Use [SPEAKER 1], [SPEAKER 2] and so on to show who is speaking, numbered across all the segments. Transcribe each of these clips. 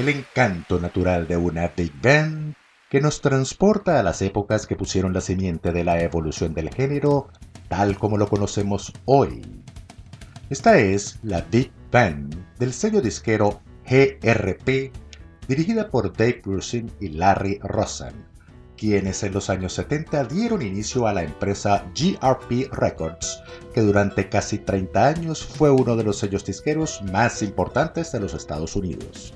[SPEAKER 1] El encanto natural de una Big Band que nos transporta a las épocas que pusieron la simiente de la evolución del género tal como lo conocemos hoy. Esta es la Big Band del sello disquero GRP, dirigida por Dave Grusin y Larry Rosen, quienes en los años 70 dieron inicio a la empresa GRP Records, que durante casi 30 años fue uno de los sellos disqueros más importantes de los Estados Unidos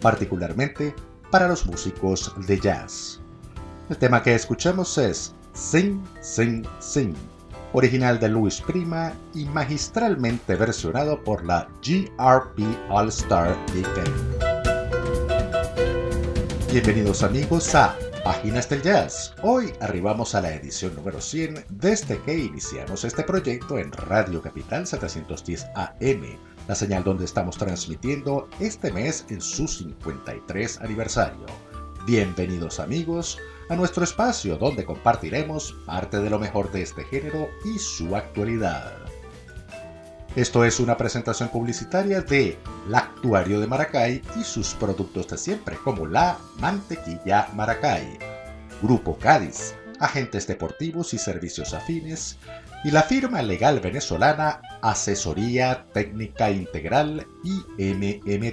[SPEAKER 1] particularmente para los músicos de jazz. El tema que escuchamos es Sing, Sing, Sing, original de Louis Prima y magistralmente versionado por la GRP All Star Big Bienvenidos amigos a Páginas del Jazz. Hoy arribamos a la edición número 100 desde que iniciamos este proyecto en Radio Capital 710 AM la señal donde estamos transmitiendo este mes en su 53 aniversario. Bienvenidos amigos a nuestro espacio donde compartiremos parte de lo mejor de este género y su actualidad. Esto es una presentación publicitaria de Actuario de Maracay y sus productos de siempre como la Mantequilla Maracay, Grupo Cádiz, agentes deportivos y servicios afines, y la firma legal venezolana Asesoría Técnica Integral IMMD,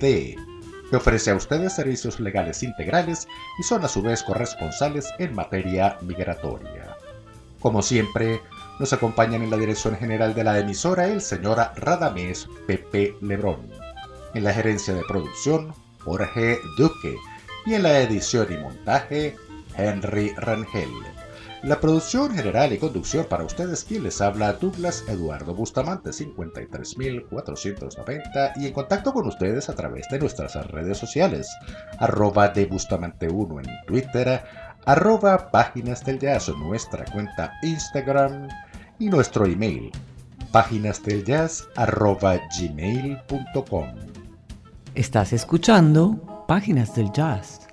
[SPEAKER 1] que ofrece a ustedes servicios legales integrales y son a su vez corresponsales en materia migratoria. Como siempre, nos acompañan en la dirección general de la emisora el señor Radamés Pepe Lebrón, en la gerencia de producción Jorge Duque y en la edición y montaje Henry Rangel. La producción general y conducción para ustedes quien les habla Douglas Eduardo Bustamante 53490 y en contacto con ustedes a través de nuestras redes sociales arroba de Bustamante 1 en Twitter arroba páginas del jazz nuestra cuenta Instagram y nuestro email páginas del jazz arroba gmail.com
[SPEAKER 2] Estás escuchando Páginas del Jazz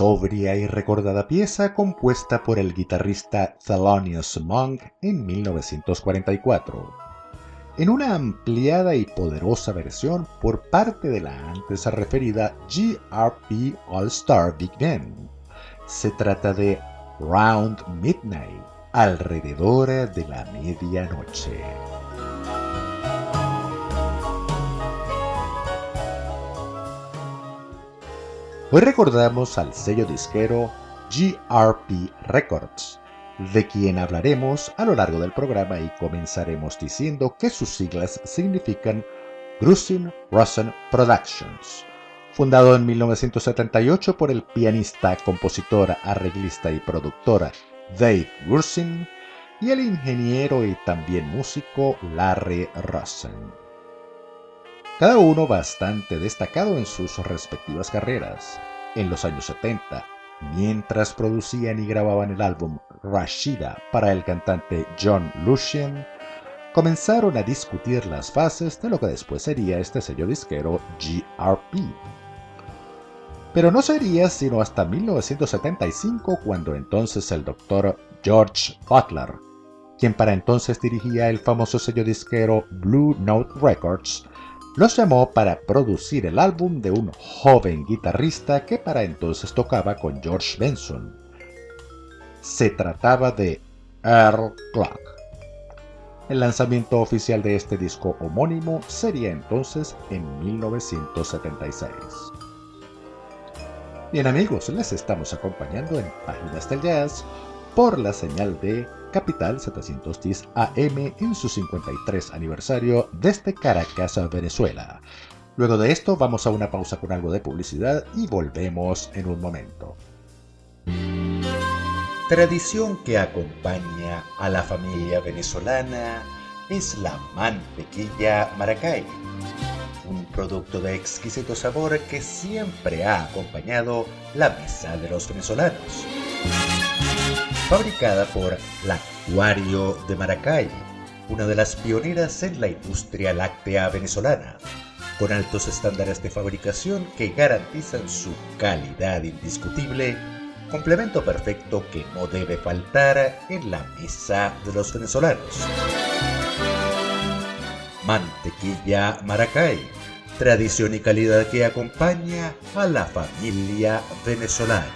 [SPEAKER 1] sobria y recordada pieza compuesta por el guitarrista Thelonious Monk en 1944, en una ampliada y poderosa versión por parte de la antes referida GRP All Star Big Band. Se trata de Round Midnight, alrededor de la medianoche. Hoy recordamos al sello disquero GRP Records, de quien hablaremos a lo largo del programa y comenzaremos diciendo que sus siglas significan Grusin Rosen Productions. Fundado en 1978 por el pianista, compositor, arreglista y productor Dave Grusin y el ingeniero y también músico Larry Rosen cada uno bastante destacado en sus respectivas carreras. En los años 70, mientras producían y grababan el álbum Rashida para el cantante John Lucien, comenzaron a discutir las fases de lo que después sería este sello disquero GRP. Pero no sería sino hasta 1975 cuando entonces el doctor George Butler, quien para entonces dirigía el famoso sello disquero Blue Note Records, los llamó para producir el álbum de un joven guitarrista que para entonces tocaba con George Benson. Se trataba de Earl Clark. El lanzamiento oficial de este disco homónimo sería entonces en 1976. Bien amigos, les estamos acompañando en Páginas del Jazz por la señal de Capital 710 AM en su 53 aniversario desde Caracas, Venezuela. Luego de esto vamos a una pausa con algo de publicidad y volvemos en un momento.
[SPEAKER 3] Tradición que acompaña a la familia venezolana es la mantequilla Maracay, un producto de exquisito sabor que siempre ha acompañado la mesa de los venezolanos fabricada por Lactuario de Maracay, una de las pioneras en la industria láctea venezolana, con altos estándares de fabricación que garantizan su calidad indiscutible, complemento perfecto que no debe faltar en la mesa de los venezolanos. Mantequilla Maracay, tradición y calidad que acompaña a la familia venezolana.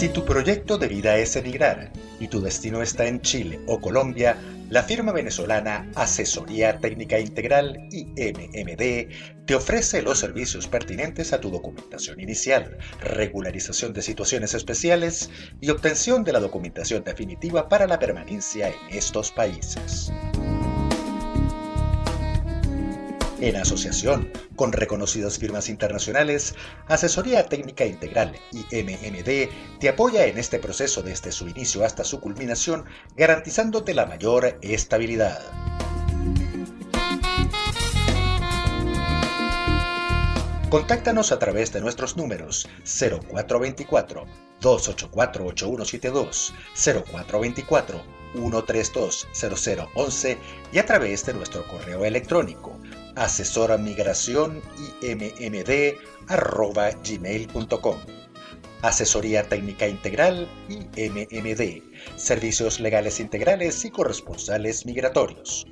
[SPEAKER 3] Si tu proyecto de vida es emigrar y tu destino está en Chile o Colombia, la firma venezolana Asesoría Técnica Integral IMMD te ofrece los servicios pertinentes a tu documentación inicial, regularización de situaciones especiales y obtención de la documentación definitiva para la permanencia en estos países. En asociación con reconocidas firmas internacionales, Asesoría Técnica Integral y MMD te apoya en este proceso desde su inicio hasta su culminación, garantizándote la mayor estabilidad. Contáctanos a través de nuestros números 0424 284 8172, 0424 132 0011 y a través de nuestro correo electrónico asesora migración gmail.com. Asesoría técnica integral IMMD. Servicios legales integrales y corresponsales migratorios.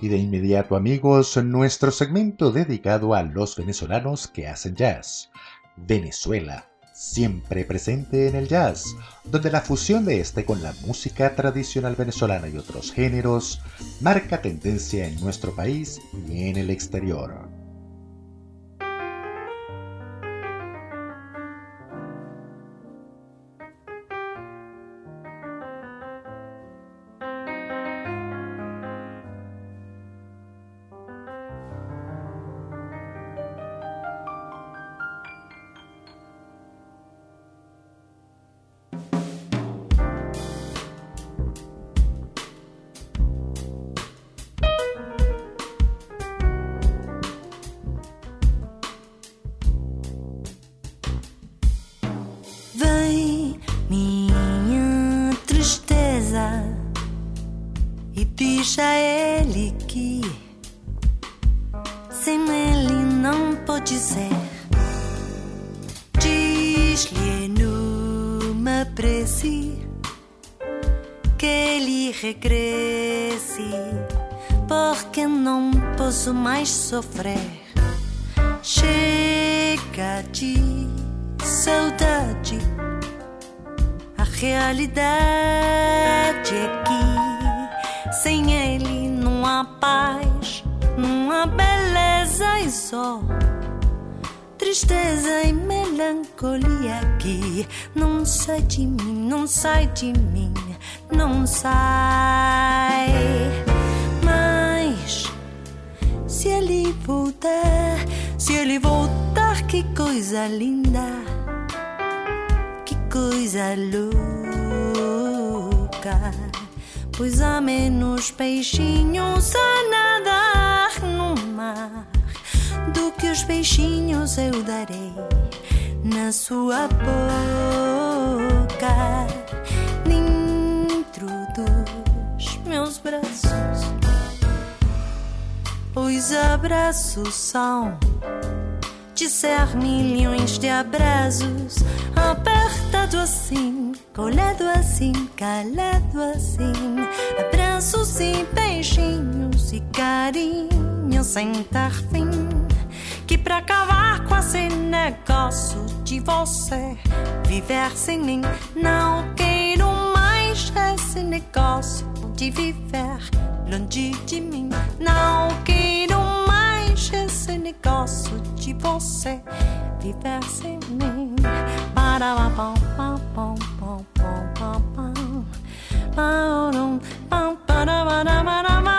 [SPEAKER 1] Y de inmediato amigos, nuestro segmento dedicado a los venezolanos que hacen jazz. Venezuela, siempre presente en el jazz, donde la fusión de este con la música tradicional venezolana y otros géneros marca tendencia en nuestro país y en el exterior.
[SPEAKER 4] Realidade é que sem ele não há paz, não há beleza e só tristeza e melancolia que não sai de mim, não sai de mim, não sai. Mas se ele voltar, se ele voltar, que coisa linda, coisa louca. Pois há menos peixinhos a nadar no mar do que os beijinhos eu darei na sua boca, dentro dos meus braços. Os abraços são de ser milhões de abraços, apertado assim, colado assim, calado assim, abraços e beijinhos e carinhos sem ter fim. Que pra acabar com esse negócio de você viver sem mim, não quero mais esse negócio de viver longe de mim. Não quero mais esse negócio de você viver sem mim. Para pão, pão, pão, pão, pão. Pão, pão, Para para para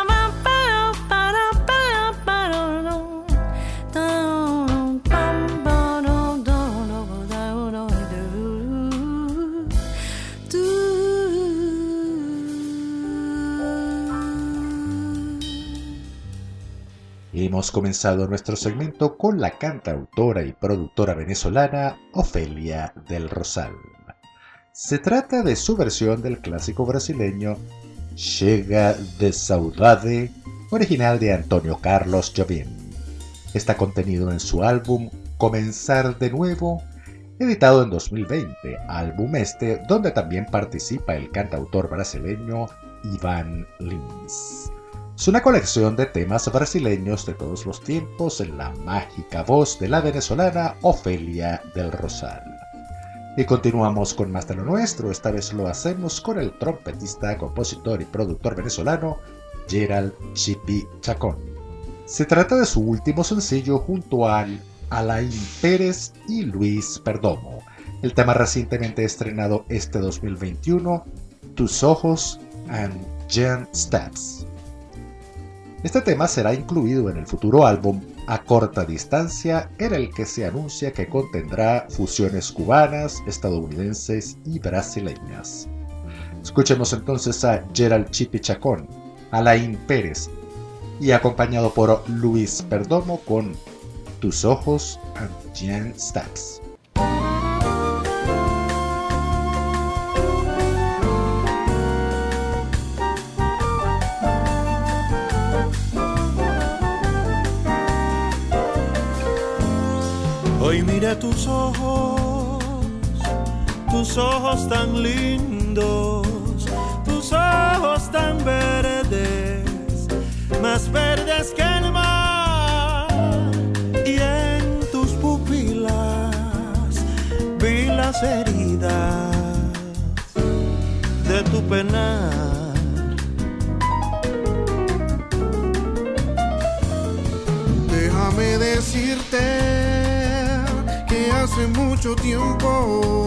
[SPEAKER 1] Hemos comenzado nuestro segmento con la cantautora y productora venezolana Ofelia del Rosal. Se trata de su versión del clásico brasileño Chega de Saudade, original de Antonio Carlos Jobim. Está contenido en su álbum Comenzar de Nuevo, editado en 2020, álbum este donde también participa el cantautor brasileño Iván Lins. Es una colección de temas brasileños de todos los tiempos en la mágica voz de la venezolana Ofelia del Rosal. Y continuamos con más de lo nuestro, esta vez lo hacemos con el trompetista, compositor y productor venezolano Gerald Chipi Chacón. Se trata de su último sencillo junto a Alain Pérez y Luis Perdomo, el tema recientemente estrenado este 2021, Tus Ojos and Jen Steps. Este tema será incluido en el futuro álbum A Corta Distancia, en el que se anuncia que contendrá fusiones cubanas, estadounidenses y brasileñas. Escuchemos entonces a Gerald Chipi Chacón, Alain Pérez y acompañado por Luis Perdomo con Tus Ojos and Jen Steps.
[SPEAKER 5] Hoy mira tus ojos, tus ojos tan lindos, tus ojos tan verdes, más verdes que el mar. Y en tus pupilas vi las heridas de tu penar.
[SPEAKER 6] Déjame decirte hace mucho tiempo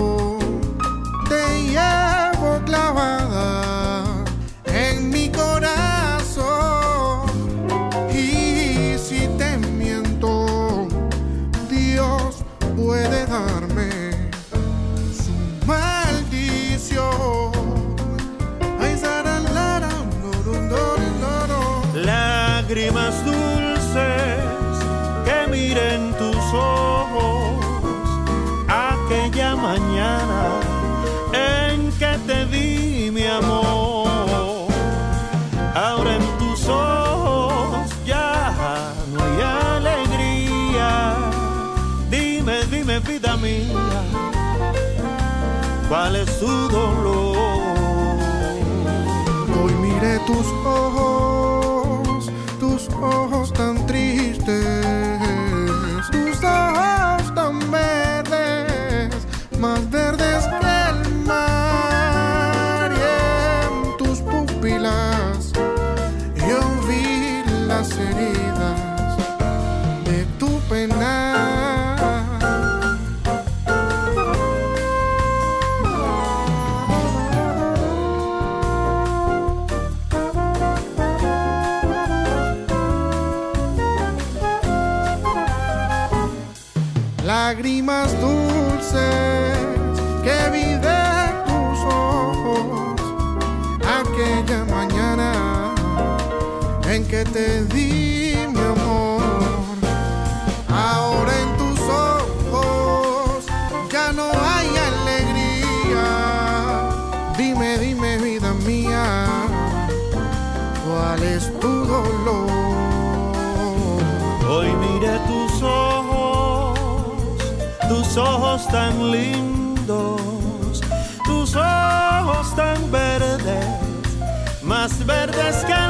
[SPEAKER 5] más verdes que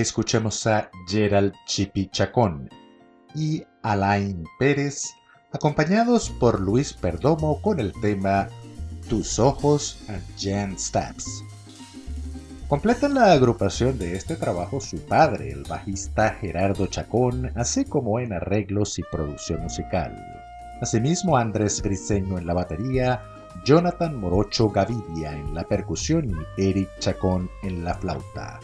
[SPEAKER 1] escuchemos a Gerald Chipi Chacón y Alain Pérez, acompañados por Luis Perdomo con el tema Tus ojos and Jan Stabs. Completan la agrupación de este trabajo su padre, el bajista Gerardo Chacón, así como en arreglos y producción musical. Asimismo, Andrés Briceño en la batería, Jonathan Morocho Gavidia en la percusión y Eric Chacón en la flauta.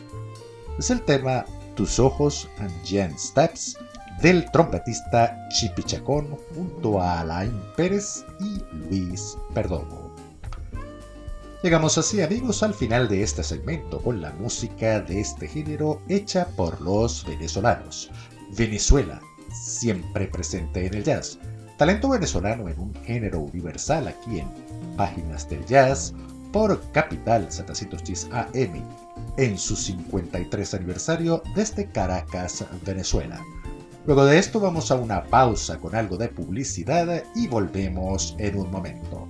[SPEAKER 1] Es el tema Tus ojos and Jen Steps del trompetista Chipi Chacón junto a Alain Pérez y Luis Perdomo. Llegamos así amigos al final de este segmento con la música de este género hecha por los venezolanos. Venezuela, siempre presente en el jazz. Talento venezolano en un género universal aquí en Páginas del Jazz por Capital 710 AM en su 53 aniversario desde Caracas, Venezuela. Luego de esto vamos a una pausa con algo de publicidad y volvemos en un momento.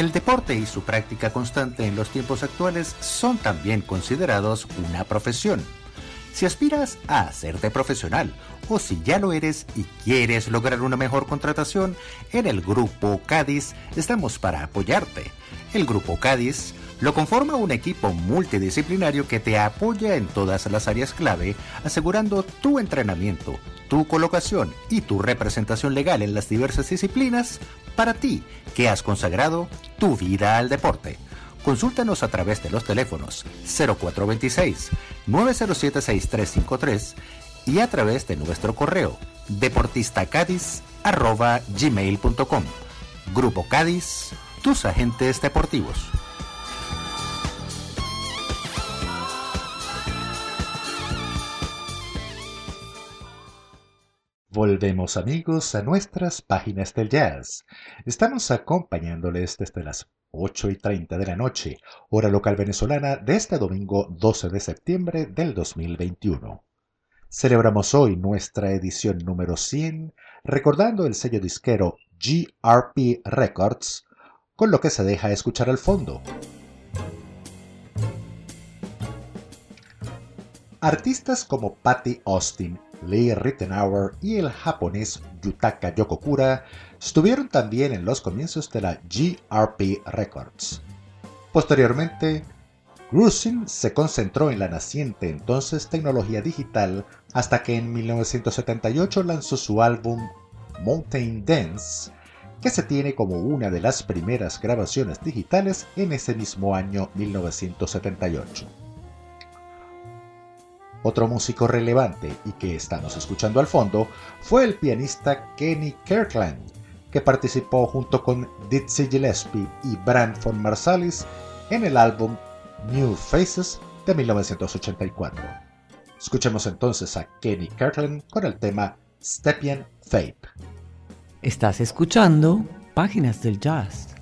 [SPEAKER 3] El deporte y su práctica constante en los tiempos actuales son también considerados una profesión. Si aspiras a hacerte profesional o si ya lo eres y quieres lograr una mejor contratación, en el Grupo Cádiz estamos para apoyarte. El Grupo Cádiz lo conforma un equipo multidisciplinario que te apoya en todas las áreas clave, asegurando tu entrenamiento, tu colocación y tu representación legal en las diversas disciplinas para ti que has consagrado tu vida al deporte. Consúltanos a través de los teléfonos 0426-907-6353 y a través de nuestro correo deportistacádiz.gmail.com Grupo Cádiz, tus agentes deportivos.
[SPEAKER 1] Volvemos amigos a nuestras páginas del jazz. Estamos acompañándoles desde las 8 y 30 de la noche, hora local venezolana, de este domingo 12 de septiembre del 2021. Celebramos hoy nuestra edición número 100, recordando el sello disquero GRP Records, con lo que se deja escuchar al fondo. Artistas como Patty Austin Lee Rittenauer y el japonés Yutaka Yokokura estuvieron también en los comienzos de la GRP Records. Posteriormente, Grusin se concentró en la naciente entonces tecnología digital hasta que en 1978 lanzó su álbum Mountain Dance, que se tiene como una de las primeras grabaciones digitales en ese mismo año 1978. Otro músico relevante y que estamos escuchando al fondo fue el pianista Kenny Kirkland, que participó junto con Dizzy Gillespie y Brand von Marsalis en el álbum New Faces de 1984. Escuchemos entonces a Kenny Kirkland con el tema Stepien Fate.
[SPEAKER 2] Estás escuchando Páginas del Jazz.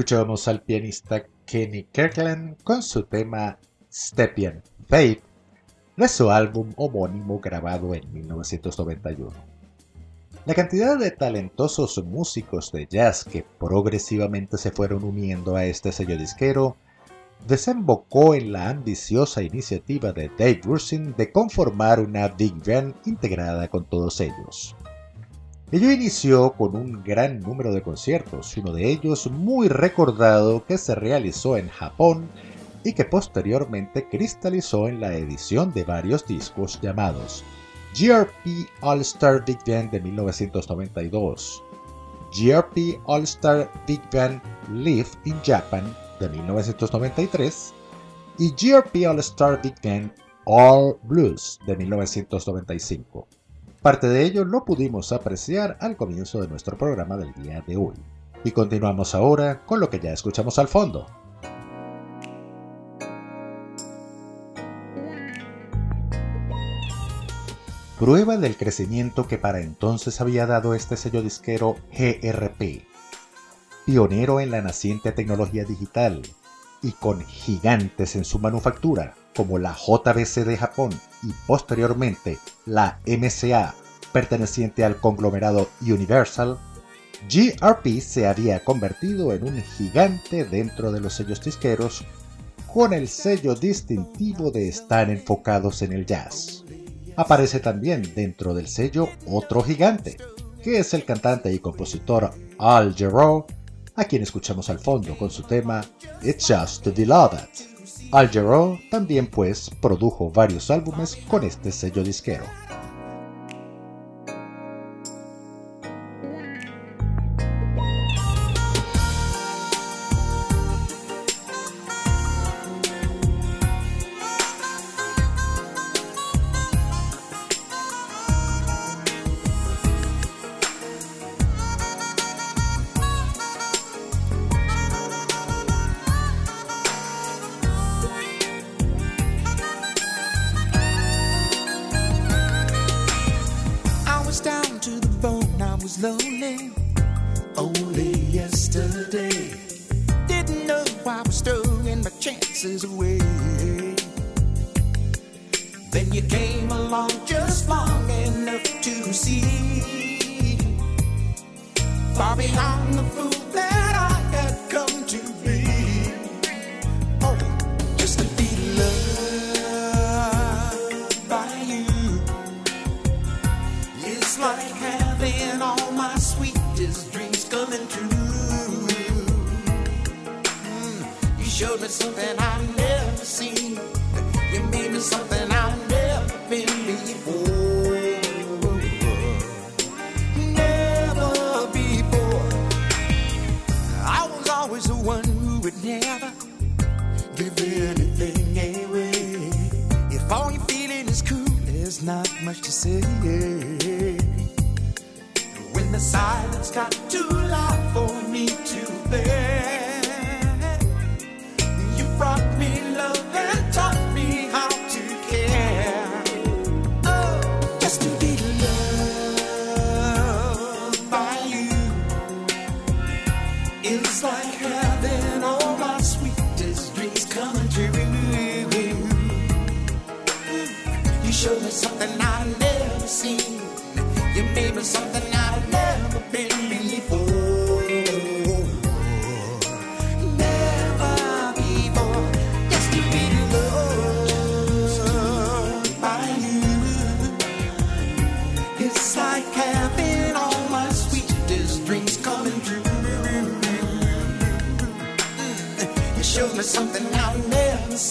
[SPEAKER 7] Escuchamos al pianista Kenny Kirkland con su tema Stepien Faith de su álbum homónimo grabado en 1991. La cantidad de talentosos músicos de jazz que progresivamente se fueron uniendo a este sello disquero desembocó en la ambiciosa iniciativa de Dave Rusin de conformar una big band integrada con todos ellos. Ello inició con un gran número de conciertos, uno de ellos muy recordado que se realizó en Japón y que posteriormente cristalizó en la edición de varios discos llamados GRP All Star Big Band de 1992, GRP All Star Big Band Live in Japan de 1993 y GRP All Star Big Band All Blues de 1995. Parte de ello lo pudimos apreciar al comienzo de nuestro programa del día de hoy. Y continuamos ahora con lo que ya escuchamos al fondo, prueba del crecimiento que para entonces había dado este sello disquero GRP, pionero en la naciente tecnología digital y con gigantes en su manufactura como la JBC de Japón y posteriormente la MCA perteneciente al conglomerado Universal, GRP se había convertido en un gigante dentro de los sellos disqueros con el sello distintivo de estar enfocados en el jazz aparece también dentro del sello otro gigante, que es el cantante y compositor Al Jarreau, a quien escuchamos al fondo con su tema It's Just to Be Loved. Al Jarreau también pues produjo varios álbumes con este sello disquero. silence got too loud for me to bear. You brought me love and taught me how to care. Oh, just to be loved by you is like having all my sweetest dreams come true. You showed me something I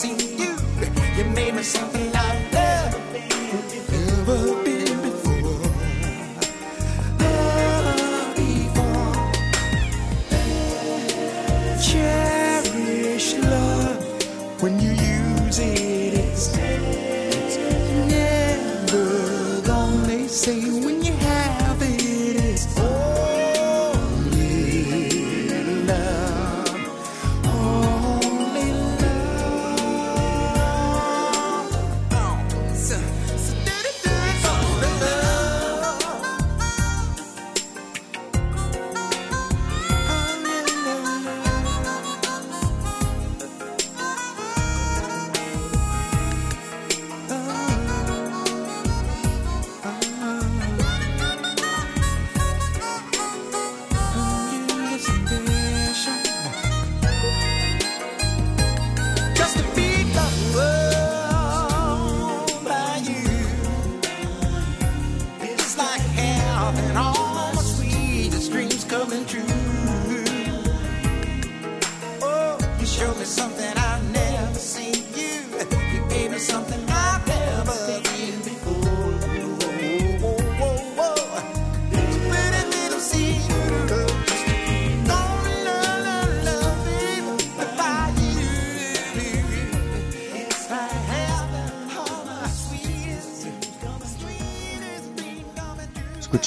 [SPEAKER 7] you. You made me something.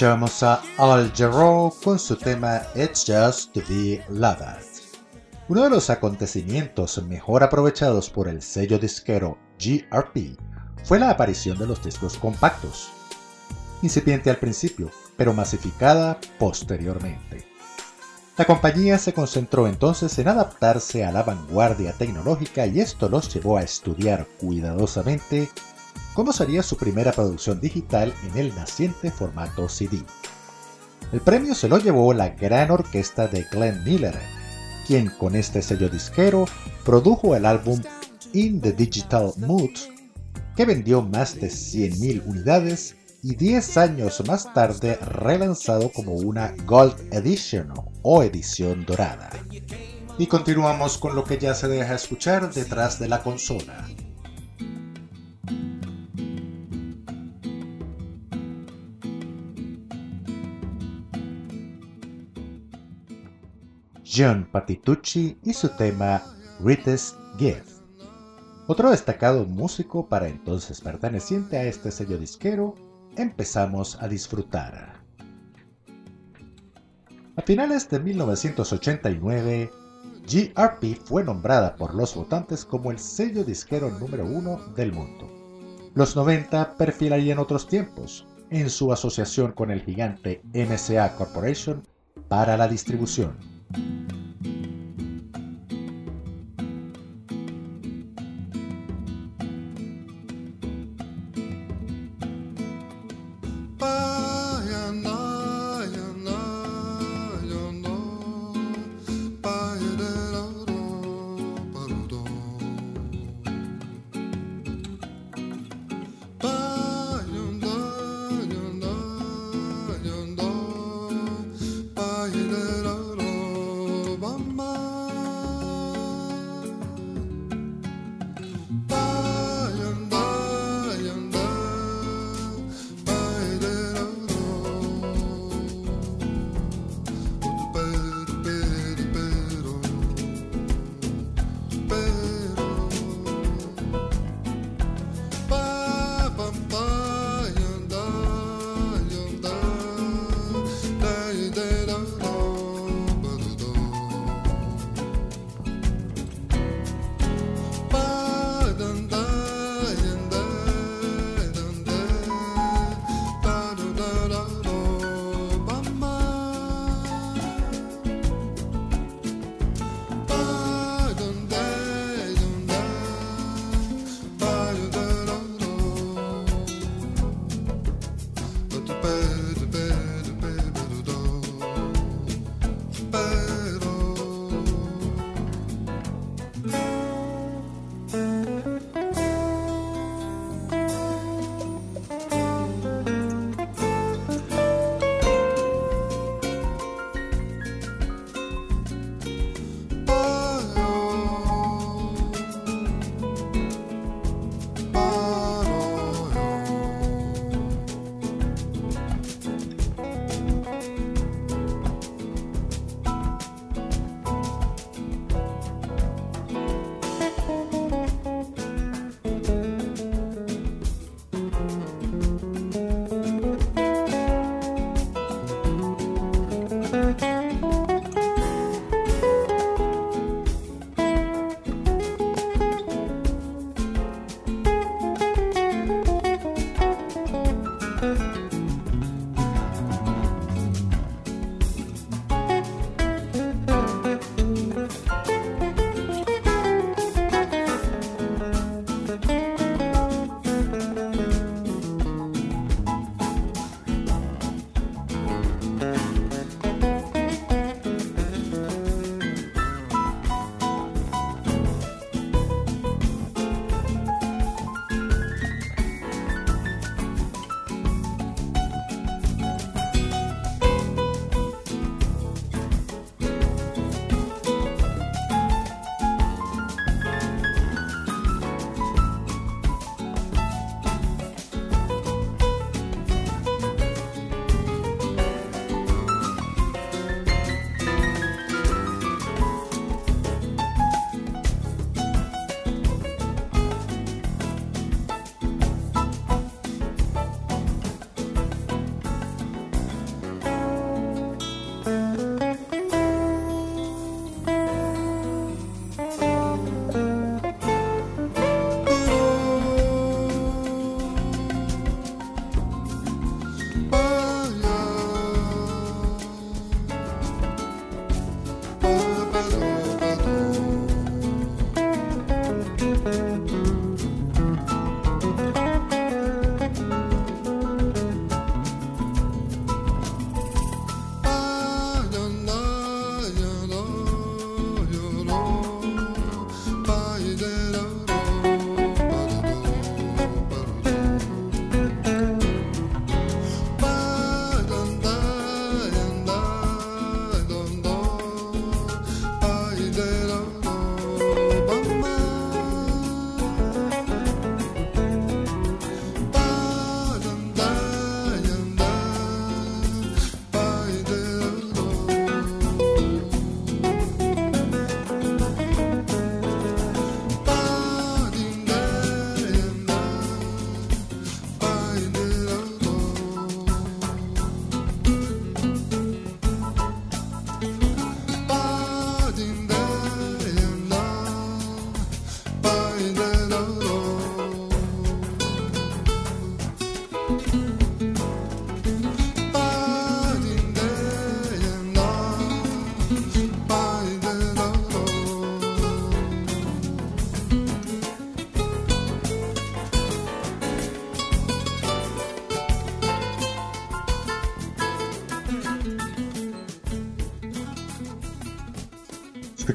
[SPEAKER 1] Escuchamos a Al Jarreau con su tema It's Just to Be Loved. Uno de los acontecimientos mejor aprovechados por el sello disquero GRP fue la aparición de los discos compactos, incipiente al principio, pero masificada posteriormente. La compañía se concentró entonces en adaptarse a la vanguardia tecnológica y esto los llevó a estudiar cuidadosamente cómo sería su primera producción digital en el naciente formato CD. El premio se lo llevó la gran orquesta de Glenn Miller, quien con este sello disquero produjo el álbum In the Digital Mood, que vendió más de 100.000 unidades y 10 años más tarde relanzado como una Gold Edition o edición dorada. Y continuamos con lo que ya se deja escuchar detrás de la consola. John Patitucci y su tema Greatest Gift. Otro destacado músico para entonces perteneciente a este sello disquero, empezamos a disfrutar. A finales de 1989, GRP fue nombrada por los votantes como el sello disquero número uno del mundo. Los 90 perfilarían otros tiempos, en su asociación con el gigante MCA Corporation para la distribución.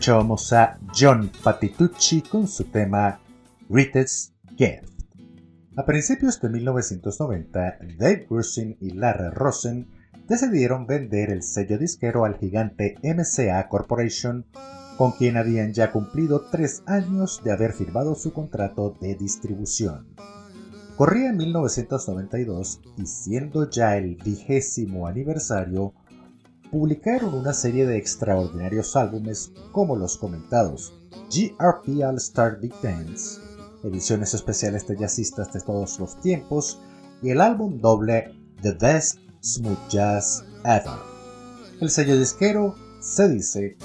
[SPEAKER 1] A John Patitucci con su tema Greatest Gift. A principios de 1990, Dave Grusin y Larry Rosen decidieron vender el sello disquero al gigante MCA Corporation, con quien habían ya cumplido tres años de haber firmado su contrato de distribución. Corría en 1992 y siendo ya el vigésimo aniversario, publicaron una serie de extraordinarios álbumes como los comentados GRP All Star Big Dance, ediciones especiales de jazzistas de todos los tiempos y el álbum doble The Best Smooth Jazz Ever. El sello disquero, se dice,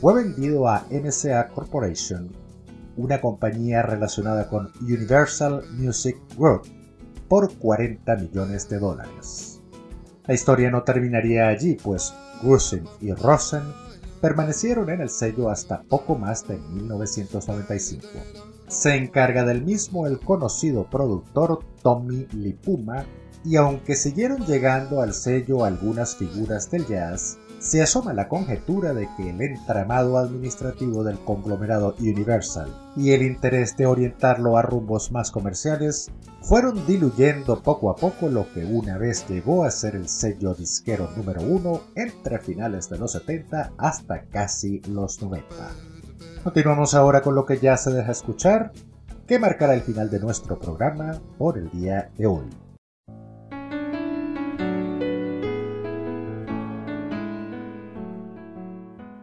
[SPEAKER 1] fue vendido a MCA Corporation, una compañía relacionada con Universal Music Group, por 40 millones de dólares. La historia no terminaría allí, pues Grusin y Rosen permanecieron en el sello hasta poco más de 1995 se encarga del mismo el conocido productor Tommy Lipuma y aunque siguieron llegando al sello algunas figuras del jazz, se asoma la conjetura de que el entramado administrativo del conglomerado Universal y el interés de orientarlo a rumbos más comerciales fueron diluyendo poco a poco lo que una vez llegó a ser el sello disquero número uno entre finales de los 70 hasta casi los 90. Continuamos ahora con lo que ya se deja escuchar, que marcará el final de nuestro programa por el día de hoy.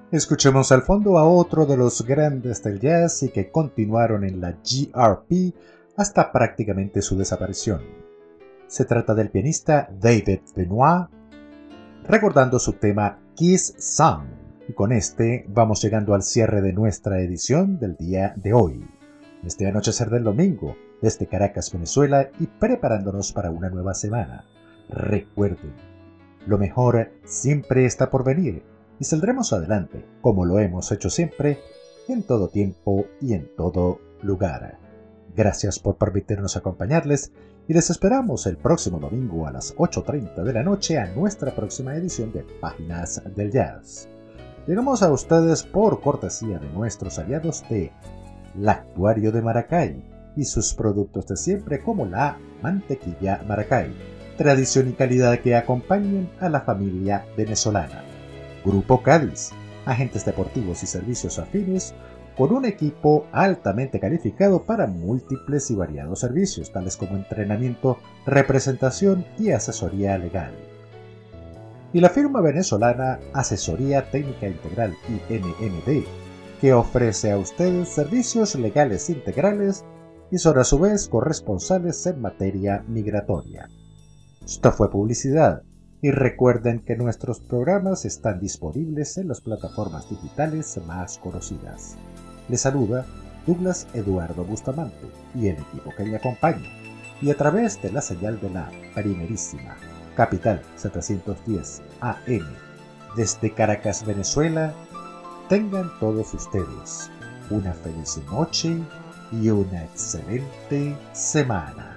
[SPEAKER 1] Escuchemos al fondo a otro de los grandes del jazz y que continuaron en la GRP hasta prácticamente su desaparición. Se trata del pianista David Benoit, recordando su tema Kiss Song y con este vamos llegando al cierre de nuestra edición del día de hoy. Este anochecer del domingo, desde Caracas, Venezuela, y preparándonos para una nueva semana. Recuerden, lo mejor siempre está por venir y saldremos adelante, como lo hemos hecho siempre, en todo tiempo y en todo lugar. Gracias por permitirnos acompañarles y les esperamos el próximo domingo a las 8.30 de la noche a nuestra próxima edición de Páginas del Jazz. Llegamos a ustedes por cortesía de nuestros aliados de Lactuario de Maracay y sus productos de siempre como la mantequilla Maracay, tradición y calidad que acompañen a la familia venezolana. Grupo Cádiz, agentes deportivos y servicios afines con un equipo altamente calificado para múltiples y variados servicios, tales como entrenamiento, representación y asesoría legal y la firma venezolana Asesoría Técnica Integral INMD, que ofrece a ustedes servicios legales integrales y son a su vez corresponsales en materia migratoria. Esto fue publicidad y recuerden que nuestros programas están disponibles en las plataformas digitales más conocidas. Les saluda Douglas Eduardo Bustamante y el equipo que le acompaña, y a través de la señal de la primerísima Capital 710 AM. Desde Caracas, Venezuela, tengan todos ustedes una feliz noche y una excelente semana.